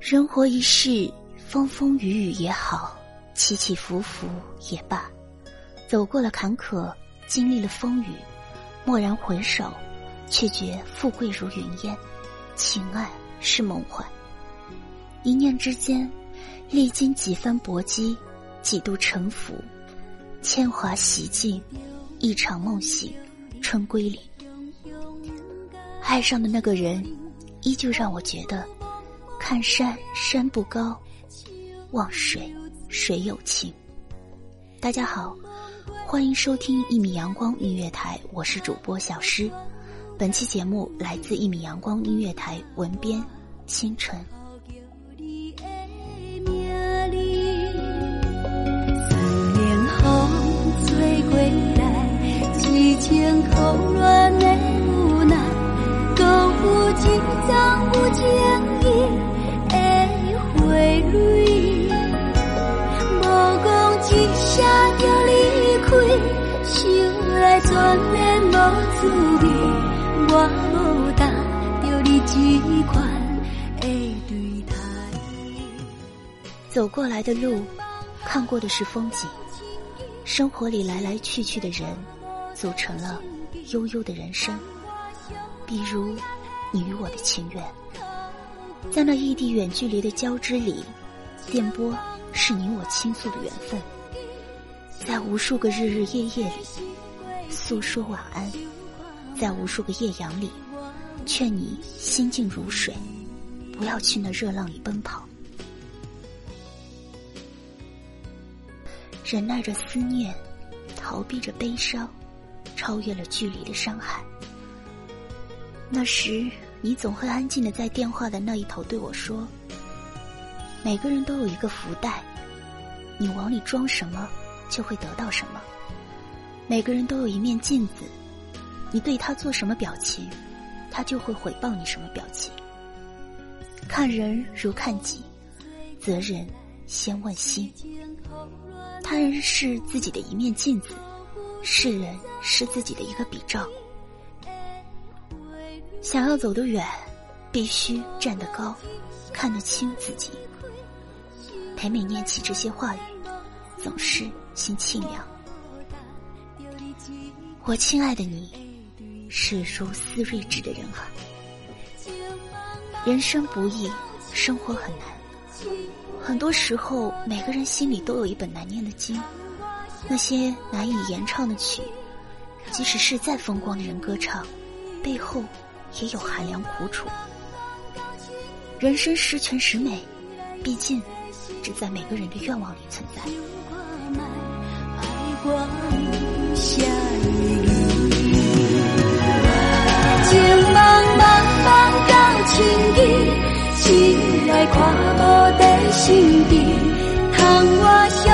人活一世，风风雨雨也好，起起伏伏也罢，走过了坎坷，经历了风雨，蓦然回首，却觉富贵如云烟，情爱是梦幻。一念之间，历经几番搏击，几度沉浮，铅华洗尽，一场梦醒。春归里，爱上的那个人，依旧让我觉得，看山山不高，望水水有情。大家好，欢迎收听一米阳光音乐台，我是主播小诗。本期节目来自一米阳光音乐台文编清晨。情苦恋的无奈，搁有一桩有情意的花蕊，无讲一声就离开，想来全然无滋味。我无答着你这款的对待。走过来的路，看过的是风景，生活里来来去去的人。组成了悠悠的人生，比如你与我的情缘，在那异地远距离的交织里，电波是你我倾诉的缘分，在无数个日日夜夜里诉说晚安，在无数个夜阳里劝你心静如水，不要去那热浪里奔跑，忍耐着思念，逃避着悲伤。超越了距离的伤害。那时，你总会安静的在电话的那一头对我说：“每个人都有一个福袋，你往里装什么，就会得到什么。每个人都有一面镜子，你对他做什么表情，他就会回报你什么表情。看人如看己，责人先问心。他人是自己的一面镜子。”世人是自己的一个比照，想要走得远，必须站得高，看得清自己。每每念起这些话语，总是心清凉。我亲爱的你，是如斯睿智的人啊！人生不易，生活很难，很多时候，每个人心里都有一本难念的经。那些难以言唱的曲，即使是再风光的人歌唱，背后也有寒凉苦楚。人生十全十美，毕竟只在每个人的愿望里存在。情茫茫茫到情意，只来看无在心底，倘我相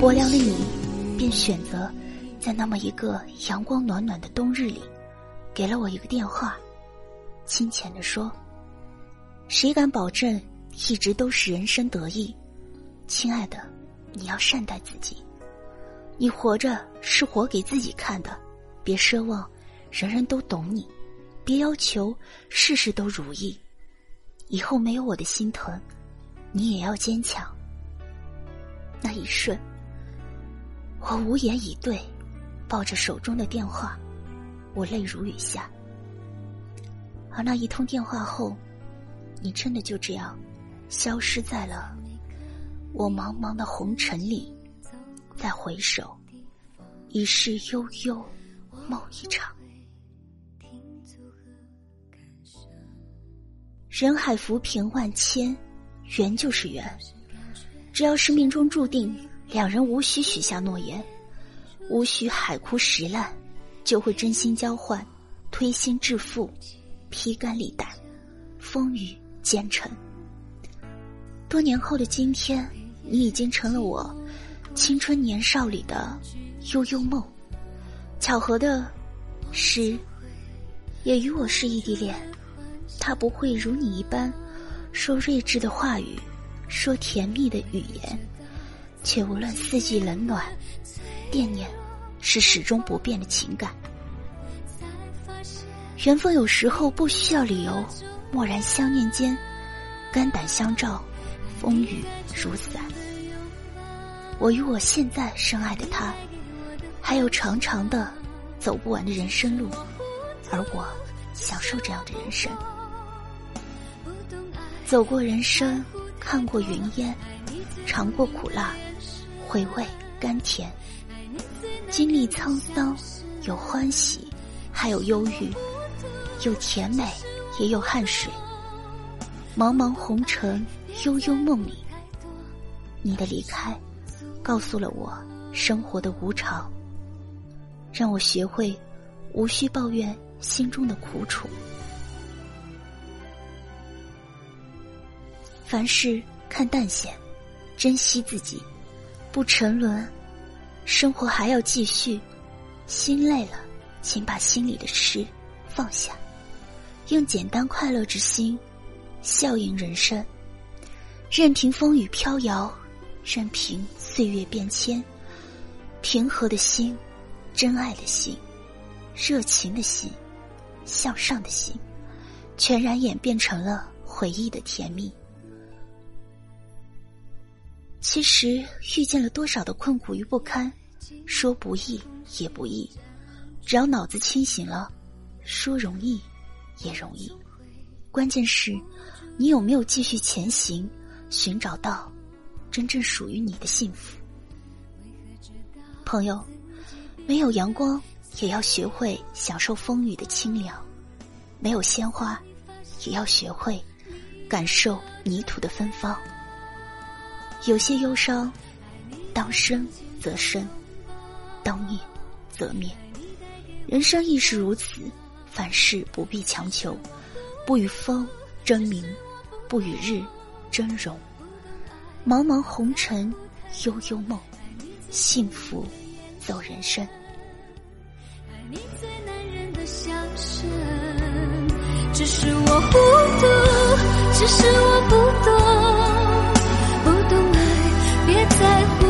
薄凉的你，便选择在那么一个阳光暖暖的冬日里，给了我一个电话，亲浅的说：“谁敢保证一直都是人生得意？亲爱的，你要善待自己。你活着是活给自己看的，别奢望人人都懂你。别要求事事都如意。以后没有我的心疼，你也要坚强。那一瞬，我无言以对，抱着手中的电话，我泪如雨下。而那一通电话后，你真的就这样消失在了我茫茫的红尘里。再回首，已是悠悠梦一场。人海浮萍万千，缘就是缘。只要是命中注定，两人无需许下诺言，无需海枯石烂，就会真心交换，推心置腹，披肝沥胆，风雨兼程。多年后的今天，你已经成了我青春年少里的悠悠梦。巧合的是，也与我是异地恋。他不会如你一般，说睿智的话语，说甜蜜的语言，却无论四季冷暖，惦念是始终不变的情感。缘分有时候不需要理由，蓦然相念间，肝胆相照，风雨如伞。我与我现在深爱的他，还有长长的走不完的人生路，而我享受这样的人生。走过人生，看过云烟，尝过苦辣，回味甘甜，经历沧桑，有欢喜，还有忧郁，有甜美，也有汗水。茫茫红尘，悠悠梦里，你的离开，告诉了我生活的无常，让我学会无需抱怨心中的苦楚。凡事看淡些，珍惜自己，不沉沦，生活还要继续。心累了，请把心里的事放下，用简单快乐之心笑迎人生。任凭风雨飘摇，任凭岁月变迁，平和的心，真爱的心，热情的心，向上的心，全然演变成了回忆的甜蜜。其实遇见了多少的困苦与不堪，说不易也不易，只要脑子清醒了，说容易也容易。关键是，你有没有继续前行，寻找到真正属于你的幸福？朋友，没有阳光，也要学会享受风雨的清凉；没有鲜花，也要学会感受泥土的芬芳。有些忧伤，当生则生，当灭则灭。人生亦是如此，凡事不必强求，不与风争名，不与日争荣。茫茫红尘，悠悠梦，幸福走人生。只是我糊涂，只是我不懂。在乎